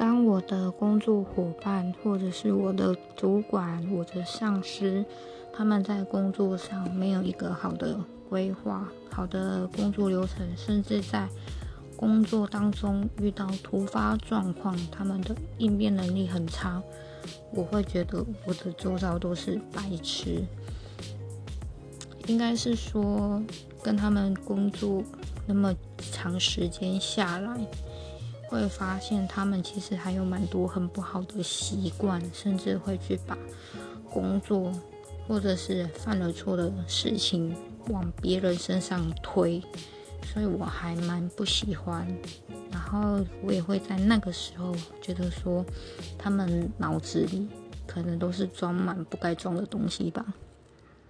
当我的工作伙伴，或者是我的主管、我的上司，他们在工作上没有一个好的规划、好的工作流程，甚至在工作当中遇到突发状况，他们的应变能力很差，我会觉得我的周遭都是白痴。应该是说，跟他们工作那么长时间下来，会发现他们其实还有蛮多很不好的习惯，甚至会去把工作或者是犯了错的事情往别人身上推，所以我还蛮不喜欢。然后我也会在那个时候觉得说，他们脑子里可能都是装满不该装的东西吧。